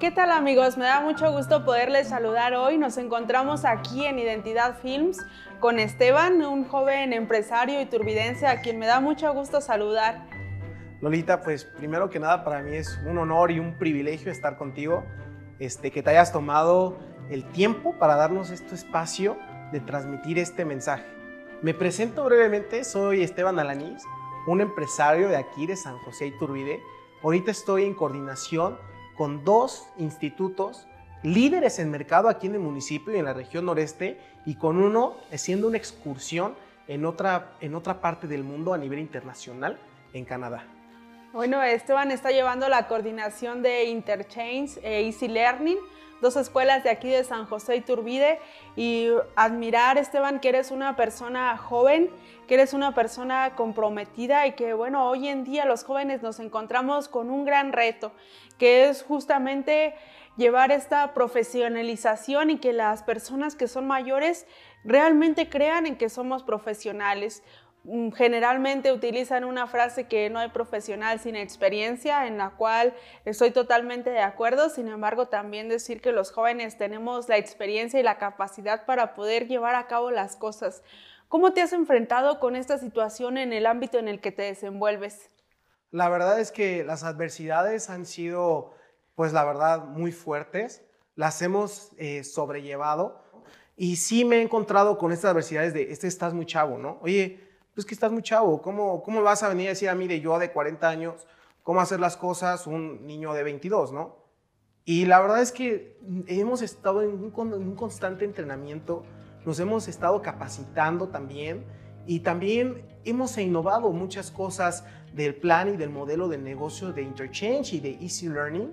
¿Qué tal amigos? Me da mucho gusto poderles saludar hoy. Nos encontramos aquí en Identidad Films con Esteban, un joven empresario y turbidense a quien me da mucho gusto saludar. Lolita, pues primero que nada para mí es un honor y un privilegio estar contigo, este, que te hayas tomado el tiempo para darnos este espacio de transmitir este mensaje. Me presento brevemente, soy Esteban Alanís, un empresario de aquí de San José Iturbide. Ahorita estoy en coordinación con dos institutos líderes en mercado aquí en el municipio y en la región noreste y con uno haciendo una excursión en otra, en otra parte del mundo a nivel internacional en Canadá. Bueno, Esteban está llevando la coordinación de Interchange e Easy Learning dos escuelas de aquí de San José y Turbide y admirar, Esteban, que eres una persona joven, que eres una persona comprometida y que, bueno, hoy en día los jóvenes nos encontramos con un gran reto, que es justamente llevar esta profesionalización y que las personas que son mayores realmente crean en que somos profesionales. Mm, generalmente utilizan una frase que no hay profesional sin experiencia, en la cual estoy totalmente de acuerdo, sin embargo también decir que los jóvenes tenemos la experiencia y la capacidad para poder llevar a cabo las cosas. ¿Cómo te has enfrentado con esta situación en el ámbito en el que te desenvuelves? La verdad es que las adversidades han sido, pues la verdad, muy fuertes, las hemos eh, sobrellevado y sí me he encontrado con estas adversidades de, este estás muy chavo, ¿no? Oye, pues que estás muy chavo, ¿cómo, cómo vas a venir a decir a mí de yo de 40 años cómo hacer las cosas un niño de 22, ¿no? Y la verdad es que hemos estado en un, un constante entrenamiento, nos hemos estado capacitando también y también hemos innovado muchas cosas del plan y del modelo de negocio de Interchange y de Easy Learning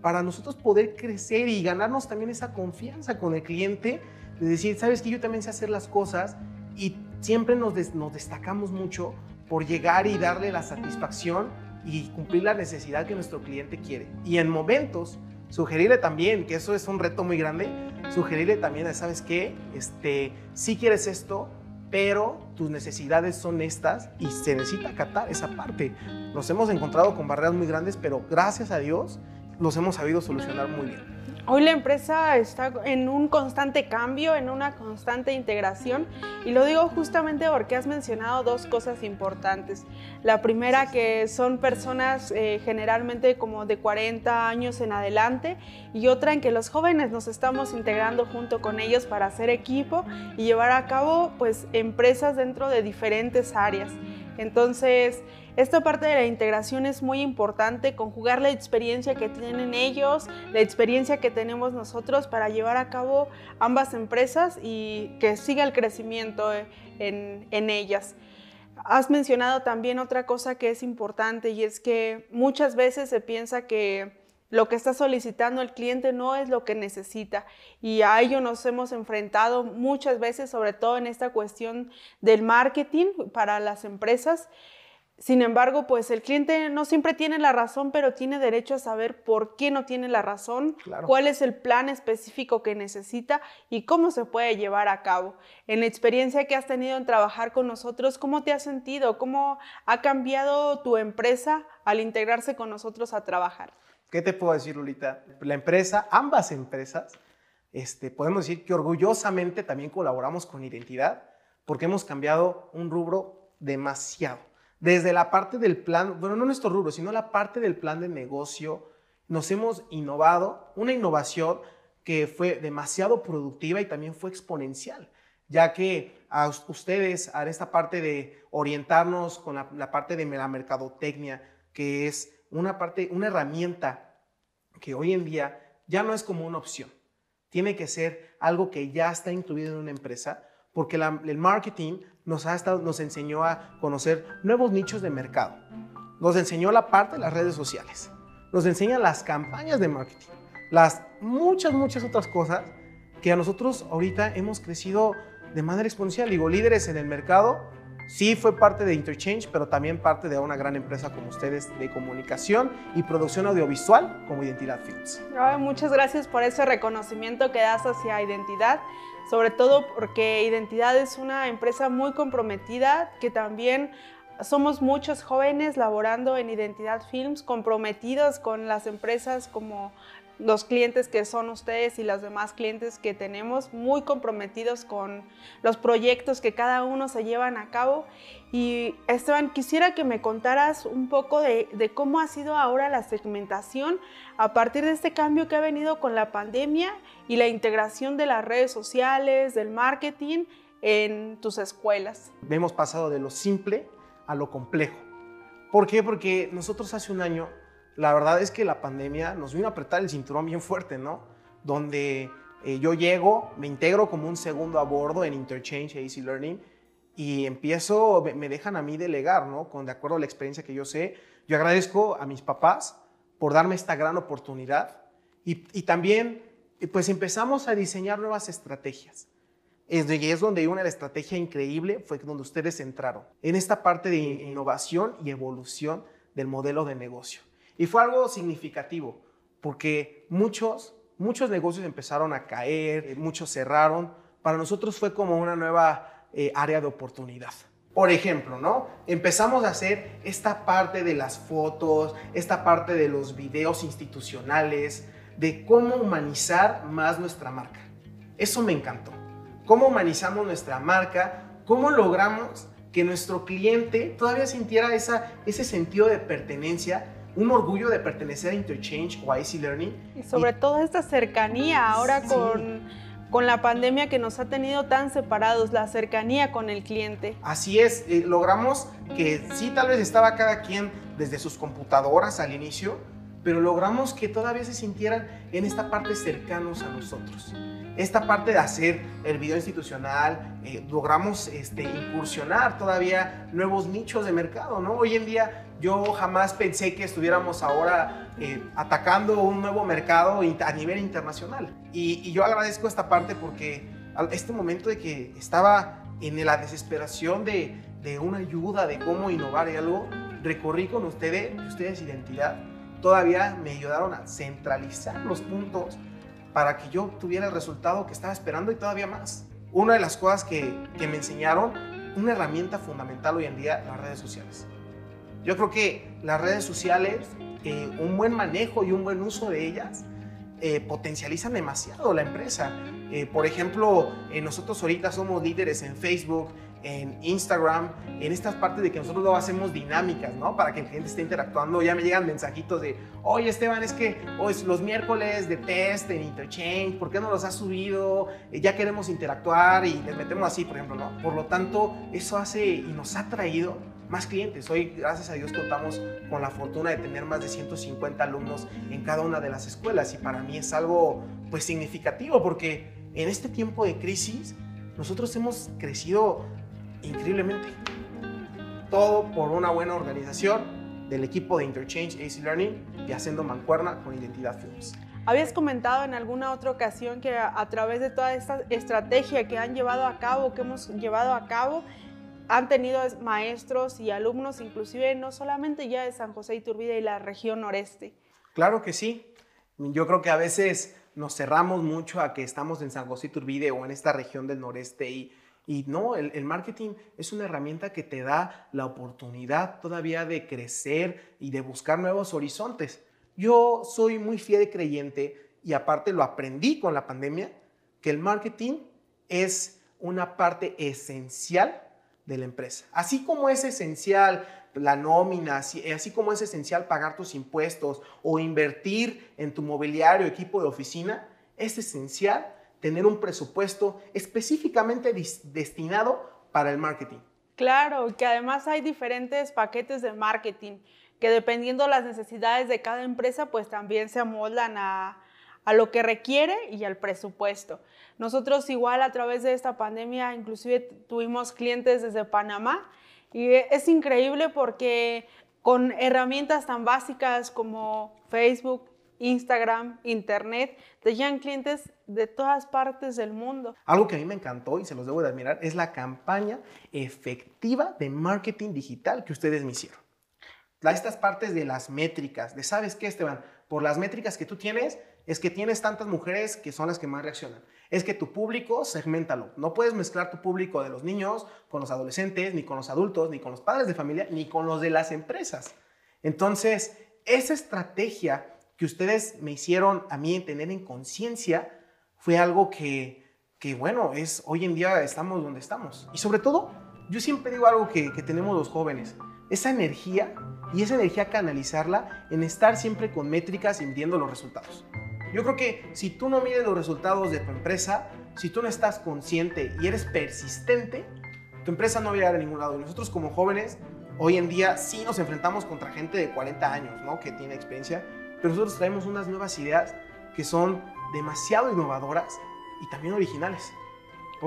para nosotros poder crecer y ganarnos también esa confianza con el cliente de decir, sabes que yo también sé hacer las cosas y siempre nos, destacamos mucho por llegar y darle la satisfacción y cumplir la necesidad que nuestro cliente quiere. Y en momentos, sugerirle también, que eso es un reto muy grande, sugerirle también, ¿sabes qué? Este, sí quieres esto, pero tus necesidades son estas y se necesita acatar esa parte. Nos hemos encontrado con barreras muy grandes, pero gracias a Dios los hemos sabido solucionar muy bien. Hoy la empresa está en un constante cambio, en una constante integración y lo digo justamente porque has mencionado dos cosas importantes. La primera que son personas eh, generalmente como de 40 años en adelante y otra en que los jóvenes nos estamos integrando junto con ellos para hacer equipo y llevar a cabo pues empresas dentro de diferentes áreas. Entonces, esta parte de la integración es muy importante, conjugar la experiencia que tienen ellos, la experiencia que tenemos nosotros para llevar a cabo ambas empresas y que siga el crecimiento en, en ellas. Has mencionado también otra cosa que es importante y es que muchas veces se piensa que lo que está solicitando el cliente no es lo que necesita y a ello nos hemos enfrentado muchas veces, sobre todo en esta cuestión del marketing para las empresas sin embargo, pues el cliente no siempre tiene la razón, pero tiene derecho a saber por qué no tiene la razón, cuál es el plan específico que necesita y cómo se puede llevar a cabo. En la experiencia que has tenido en trabajar con nosotros, ¿cómo te has sentido? ¿Cómo ha cambiado tu empresa al integrarse con nosotros a trabajar? ¿Qué te puedo decir, Lulita? La empresa, ambas empresas, este, podemos decir que orgullosamente también colaboramos con Identidad porque hemos cambiado un rubro demasiado desde la parte del plan, bueno, no nuestro rubro, sino la parte del plan de negocio, nos hemos innovado, una innovación que fue demasiado productiva y también fue exponencial, ya que a ustedes, a esta parte de orientarnos con la, parte de la mercadotecnia, que es una parte, una herramienta que hoy en día ya no es como una opción, tiene que ser algo que ya está incluido en una empresa, porque el marketing nos, ha estado, nos enseñó a conocer nuevos nichos de mercado. Nos enseñó la parte de las redes sociales. Nos enseña las campañas de marketing. Las muchas, muchas otras cosas que a nosotros ahorita hemos crecido de manera exponencial. Digo, líderes en el mercado, sí fue parte de Interchange, pero también parte de una gran empresa como ustedes de comunicación y producción audiovisual como Identidad Films. muchas gracias por ese reconocimiento que das hacia Identidad sobre todo porque Identidad es una empresa muy comprometida que también somos muchos jóvenes laborando en Identidad Films, comprometidos con las empresas como los clientes que son ustedes y los demás clientes que tenemos, muy comprometidos con los proyectos que cada uno se llevan a cabo. Y Esteban, quisiera que me contaras un poco de, de cómo ha sido ahora la segmentación a partir de este cambio que ha venido con la pandemia y la integración de las redes sociales, del marketing en tus escuelas. Hemos pasado de lo simple a lo complejo. ¿Por qué? Porque nosotros hace un año la verdad es que la pandemia nos vino a apretar el cinturón bien fuerte, ¿no? Donde eh, yo llego, me integro como un segundo a bordo en Interchange Easy Learning y empiezo, me dejan a mí delegar, ¿no? Con de acuerdo a la experiencia que yo sé. Yo agradezco a mis papás por darme esta gran oportunidad y, y también pues empezamos a diseñar nuevas estrategias. Es, es donde una estrategia increíble, fue donde ustedes entraron, en esta parte de innovación y evolución del modelo de negocio. Y fue algo significativo, porque muchos, muchos negocios empezaron a caer, muchos cerraron. Para nosotros fue como una nueva eh, área de oportunidad. Por ejemplo, ¿no? Empezamos a hacer esta parte de las fotos, esta parte de los videos institucionales, de cómo humanizar más nuestra marca. Eso me encantó. Cómo humanizamos nuestra marca, cómo logramos que nuestro cliente todavía sintiera esa, ese sentido de pertenencia un orgullo de pertenecer a Interchange o a Easy Learning. Y sobre todo esta cercanía ahora con, con la pandemia que nos ha tenido tan separados, la cercanía con el cliente. Así es, eh, logramos que sí, tal vez estaba cada quien desde sus computadoras al inicio, pero logramos que todavía se sintieran en esta parte cercanos a nosotros. Esta parte de hacer el video institucional, eh, logramos este, incursionar todavía nuevos nichos de mercado, ¿no? Hoy en día yo jamás pensé que estuviéramos ahora eh, atacando un nuevo mercado a nivel internacional. Y, y yo agradezco esta parte porque este momento de que estaba en la desesperación de, de una ayuda, de cómo innovar y algo, recorrí con ustedes, ustedes identidad todavía me ayudaron a centralizar los puntos para que yo tuviera el resultado que estaba esperando y todavía más. Una de las cosas que, que me enseñaron, una herramienta fundamental hoy en día, las redes sociales. Yo creo que las redes sociales, eh, un buen manejo y un buen uso de ellas, eh, potencializan demasiado la empresa. Eh, por ejemplo, nosotros ahorita somos líderes en Facebook, en Instagram, en estas partes de que nosotros lo hacemos dinámicas, ¿no? Para que el cliente esté interactuando. Ya me llegan mensajitos de, oye Esteban, es que hoy es los miércoles de test en Interchange, ¿por qué no los has subido? Eh, ya queremos interactuar y les metemos así, por ejemplo, ¿no? Por lo tanto, eso hace y nos ha traído más clientes. Hoy, gracias a Dios, contamos con la fortuna de tener más de 150 alumnos en cada una de las escuelas y para mí es algo pues significativo porque en este tiempo de crisis nosotros hemos crecido increíblemente. Todo por una buena organización del equipo de Interchange AC Learning y haciendo mancuerna con Identidad Films. Habías comentado en alguna otra ocasión que a, través de toda esta estrategia que han llevado a cabo, que hemos llevado a cabo, han tenido maestros y alumnos, inclusive no solamente ya de San José Iturbide y la región noreste. Claro que sí. Yo creo que a veces nos cerramos mucho a que estamos en San José Iturbide o en esta región del noreste y y no, el, marketing es una herramienta que te da la oportunidad todavía de crecer y de buscar nuevos horizontes. Yo soy muy fiel creyente y aparte lo aprendí con la pandemia, que el marketing es una parte esencial de la empresa. Así como es esencial la nómina, así, así, como es esencial pagar tus impuestos o invertir en tu mobiliario, equipo de oficina, es esencial tener un presupuesto específicamente destinado para el marketing. Claro, que además hay diferentes paquetes de marketing que dependiendo las necesidades de cada empresa, pues también se amoldan a, a lo que requiere y al presupuesto. Nosotros igual a través de esta pandemia, inclusive tuvimos clientes desde Panamá y es increíble porque con herramientas tan básicas como Facebook, Instagram, Internet, te llegan clientes de todas partes del mundo. Algo que a mí me encantó y se los debo de admirar es la campaña efectiva de marketing digital que ustedes me hicieron. Estas partes de las métricas, de sabes qué, Esteban, por las métricas que tú tienes, es que tienes tantas mujeres que son las que más reaccionan. Es que tu público, segmentalo. No puedes mezclar tu público de los niños con los adolescentes, ni con los adultos, ni con los padres de familia, ni con los de las empresas. Entonces, esa estrategia que ustedes me hicieron a mí tener en conciencia fue algo que, que, bueno, es hoy en día estamos donde estamos. Y sobre todo, yo siempre digo algo que, que tenemos los jóvenes, esa energía y esa energía canalizarla en estar siempre con métricas y midiendo los resultados. Yo creo que si tú no mides los resultados de tu empresa, si tú no estás consciente y eres persistente, tu empresa no va a llegar a ningún lado. Y nosotros como jóvenes, hoy en día sí nos enfrentamos contra gente de 40 años, ¿no? Que tiene experiencia, pero nosotros traemos unas nuevas ideas que son demasiado innovadoras y también originales.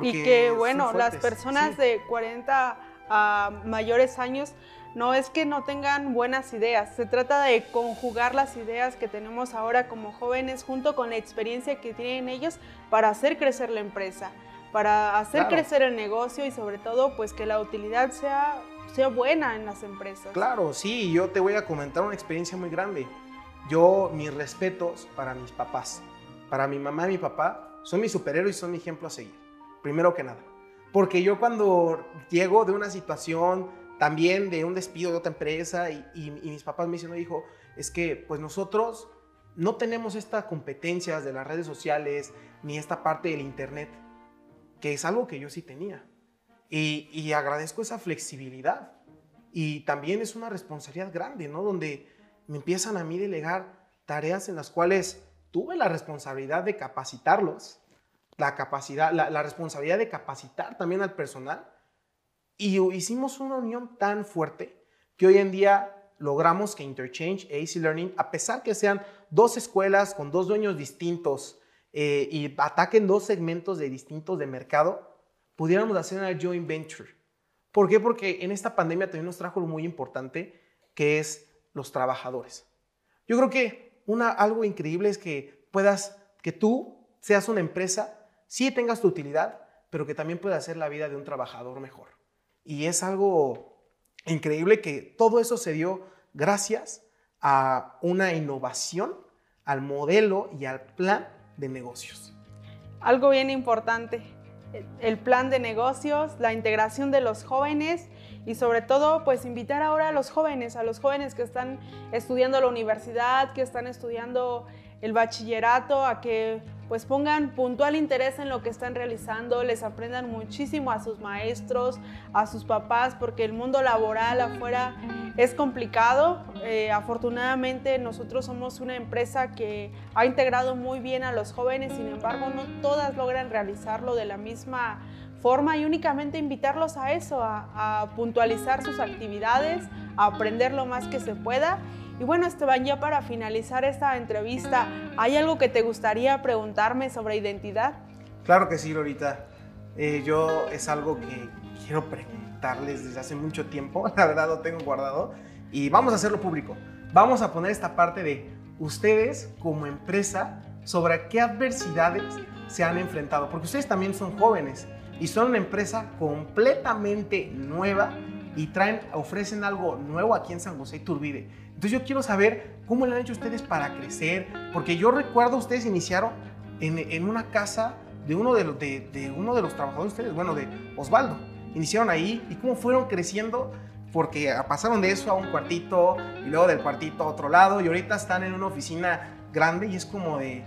y que, bueno, las personas de 40 a mayores años no es que no tengan buenas ideas, se trata de conjugar las ideas que tenemos ahora como jóvenes junto con la experiencia que tienen ellos para hacer crecer la empresa, para hacer crecer el negocio y sobre todo pues que la utilidad sea, sea buena en las empresas. Claro, sí, yo te voy a comentar una experiencia muy grande. Yo, mis respetos para mis papás, para mi mamá y mi papá, son mis superhéroes y son mi ejemplo a seguir, primero que nada. Porque yo cuando llego de una situación también de un despido de otra empresa y, mis papás me dicen, hijo, es que pues nosotros no tenemos estas competencias de las redes sociales ni esta parte del internet, que es algo que yo sí tenía. Y, y agradezco esa flexibilidad. Y también es una responsabilidad grande, ¿no? Donde me empiezan a mí delegar tareas en las cuales tuve la responsabilidad de capacitarlos, la capacidad, la, responsabilidad de capacitar también al personal y hicimos una unión tan fuerte que hoy en día logramos que Interchange e Easy Learning, a pesar que sean dos escuelas con dos dueños distintos eh, y ataquen dos segmentos de distintos de mercado, pudiéramos hacer una joint venture. ¿Por qué? Porque en esta pandemia también nos trajo algo muy importante, que es los trabajadores. Yo creo que una, algo increíble es que puedas, que tú seas una empresa, sí tengas tu utilidad, pero que también pueda hacer la vida de un trabajador mejor. Y es algo increíble que todo eso se dio gracias a una innovación, al modelo y al plan de negocios. Algo bien importante, el plan de negocios, la integración de los jóvenes y sobre todo pues invitar ahora a los jóvenes, a los jóvenes que están estudiando la universidad, que están estudiando el bachillerato, a que pues pongan puntual interés en lo que están realizando, les aprendan muchísimo a sus maestros, a sus papás, porque el mundo laboral afuera es complicado. Eh, afortunadamente nosotros somos una empresa que ha integrado muy bien a los jóvenes, sin embargo no todas logran realizarlo de la misma forma y únicamente invitarlos a eso, a, puntualizar sus actividades, a aprender lo más que se pueda y bueno, Esteban, ya para finalizar esta entrevista, ¿hay algo que te gustaría preguntarme sobre identidad? Claro que sí, Lorita. Eh, yo es algo que quiero preguntarles desde hace mucho tiempo, la verdad lo tengo guardado, y vamos a hacerlo público. Vamos a poner esta parte de ustedes como empresa sobre qué adversidades se han enfrentado, porque ustedes también son jóvenes y son una empresa completamente nueva y traen, ofrecen algo nuevo aquí en San José Iturbide. Entonces yo quiero saber cómo le han hecho ustedes para crecer, porque yo recuerdo ustedes iniciaron en, una casa de uno de, los, de, uno de los trabajadores de ustedes, bueno, de Osvaldo. Iniciaron ahí y cómo fueron creciendo, porque pasaron de eso a un cuartito y luego del cuartito a otro lado y ahorita están en una oficina grande y es como de,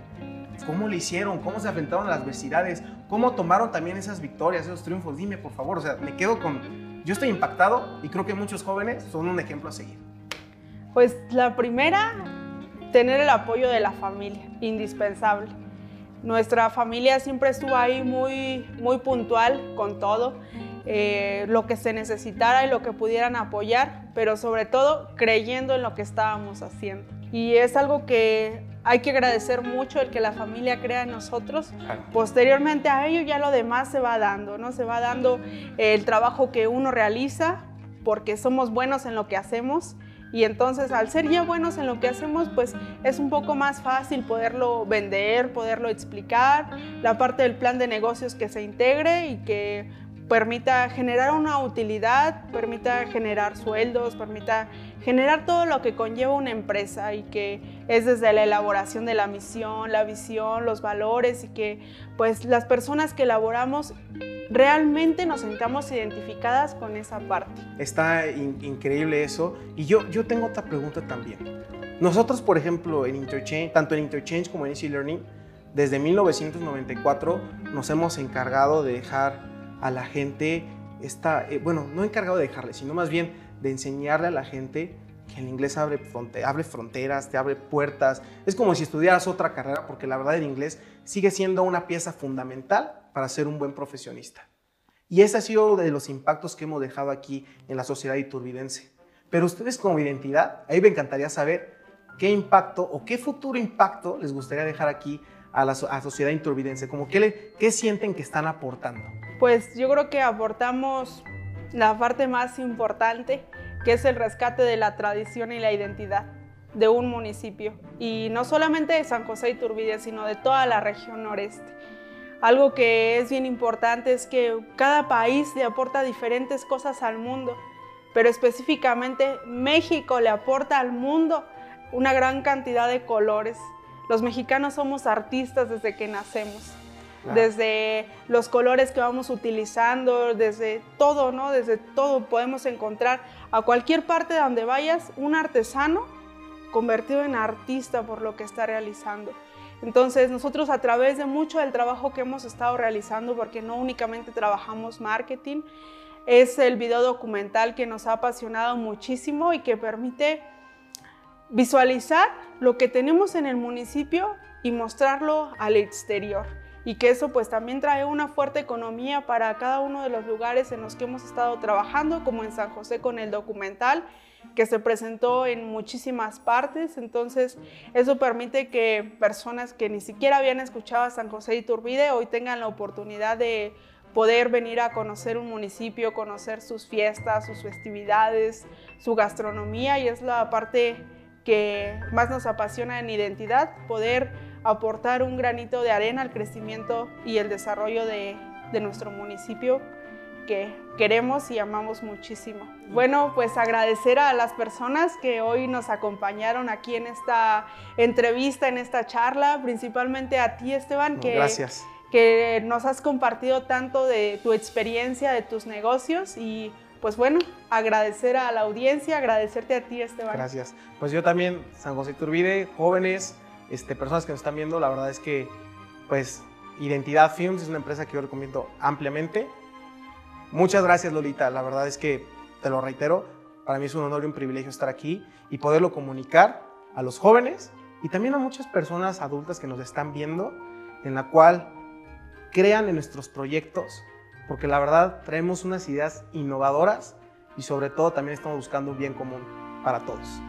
¿cómo le hicieron? ¿Cómo se enfrentaron a las adversidades? ¿Cómo tomaron también esas victorias, esos triunfos? Dime, por favor, o sea, me quedo con... Yo estoy impactado y creo que muchos jóvenes son un ejemplo a seguir. Pues la primera, tener el apoyo de la familia, indispensable. Nuestra familia siempre estuvo ahí muy, muy puntual con todo, eh, lo que se necesitara y lo que pudieran apoyar, pero sobre todo creyendo en lo que estábamos haciendo. Y es algo que hay que agradecer mucho el que la familia crea en nosotros. Posteriormente a ello ya lo demás se va dando, ¿no? Se va dando el trabajo que uno realiza porque somos buenos en lo que hacemos y entonces al ser ya buenos en lo que hacemos, pues es un poco más fácil poderlo vender, poderlo explicar, la parte del plan de negocios que se integre y que permita generar una utilidad, permita generar sueldos, permita generar todo lo que conlleva una empresa y que es desde la elaboración de la misión, la visión, los valores y que pues las personas que elaboramos realmente nos sentamos identificadas con esa parte. Está increíble eso y yo, yo tengo otra pregunta también. Nosotros, por ejemplo, en Interchange, tanto en Interchange como en Easy Learning, desde 1994 nos hemos encargado de dejar a la gente esta, eh, bueno, no encargado de dejarle, sino más bien de enseñarle a la gente que el inglés abre, abre fronteras, te abre puertas. Es como si estudiaras otra carrera, porque la verdad el inglés sigue siendo una pieza fundamental para ser un buen profesionista. Y ese ha sido uno de los impactos que hemos dejado aquí en la sociedad iturbidense. Pero ustedes como identidad, ahí me encantaría saber qué impacto o qué futuro impacto les gustaría dejar aquí a la sociedad iturbidense, como qué, qué sienten que están aportando. Pues yo creo que aportamos la parte más importante, que es el rescate de la tradición y la identidad de un municipio. Y no solamente de San José Iturbide, sino de toda la región noreste. Algo que es bien importante es que cada país le aporta diferentes cosas al mundo, pero específicamente México le aporta al mundo una gran cantidad de colores. Los mexicanos somos artistas desde que nacemos, desde los colores que vamos utilizando, desde todo, ¿no? Desde todo podemos encontrar a cualquier parte donde vayas un artesano convertido en artista por lo que está realizando. Entonces nosotros a través de mucho del trabajo que hemos estado realizando, porque no únicamente trabajamos marketing, es el video documental que nos ha apasionado muchísimo y que permite visualizar lo que tenemos en el municipio y mostrarlo al exterior. Y que eso pues también trae una fuerte economía para cada uno de los lugares en los que hemos estado trabajando, como en San José con el documental que se presentó en muchísimas partes, entonces eso permite que personas que ni siquiera habían escuchado a San José de Iturbide hoy tengan la oportunidad de poder venir a conocer un municipio, conocer sus fiestas, sus festividades, su gastronomía y es la parte que más nos apasiona en identidad, poder aportar un granito de arena al crecimiento y el desarrollo de, de nuestro municipio que queremos y amamos muchísimo. Bueno, pues agradecer a las personas que hoy nos acompañaron aquí en esta entrevista, en esta charla, principalmente a ti Esteban, que, Gracias. que nos has compartido tanto de tu experiencia, de tus negocios y pues bueno, agradecer a la audiencia, agradecerte a ti Esteban. Gracias. Pues yo también, San José Turbide, jóvenes, este, personas que nos están viendo, la verdad es que pues Identidad Films es una empresa que yo recomiendo ampliamente Muchas gracias Lolita, la verdad es que te lo reitero, para mí es un honor y un privilegio estar aquí y poderlo comunicar a los jóvenes y también a muchas personas adultas que nos están viendo, en la cual crean en nuestros proyectos, porque la verdad traemos unas ideas innovadoras y sobre todo también estamos buscando un bien común para todos.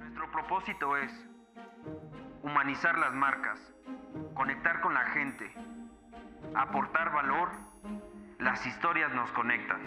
Nuestro propósito es humanizar las marcas, conectar con la gente, aportar valor, las historias nos conectan.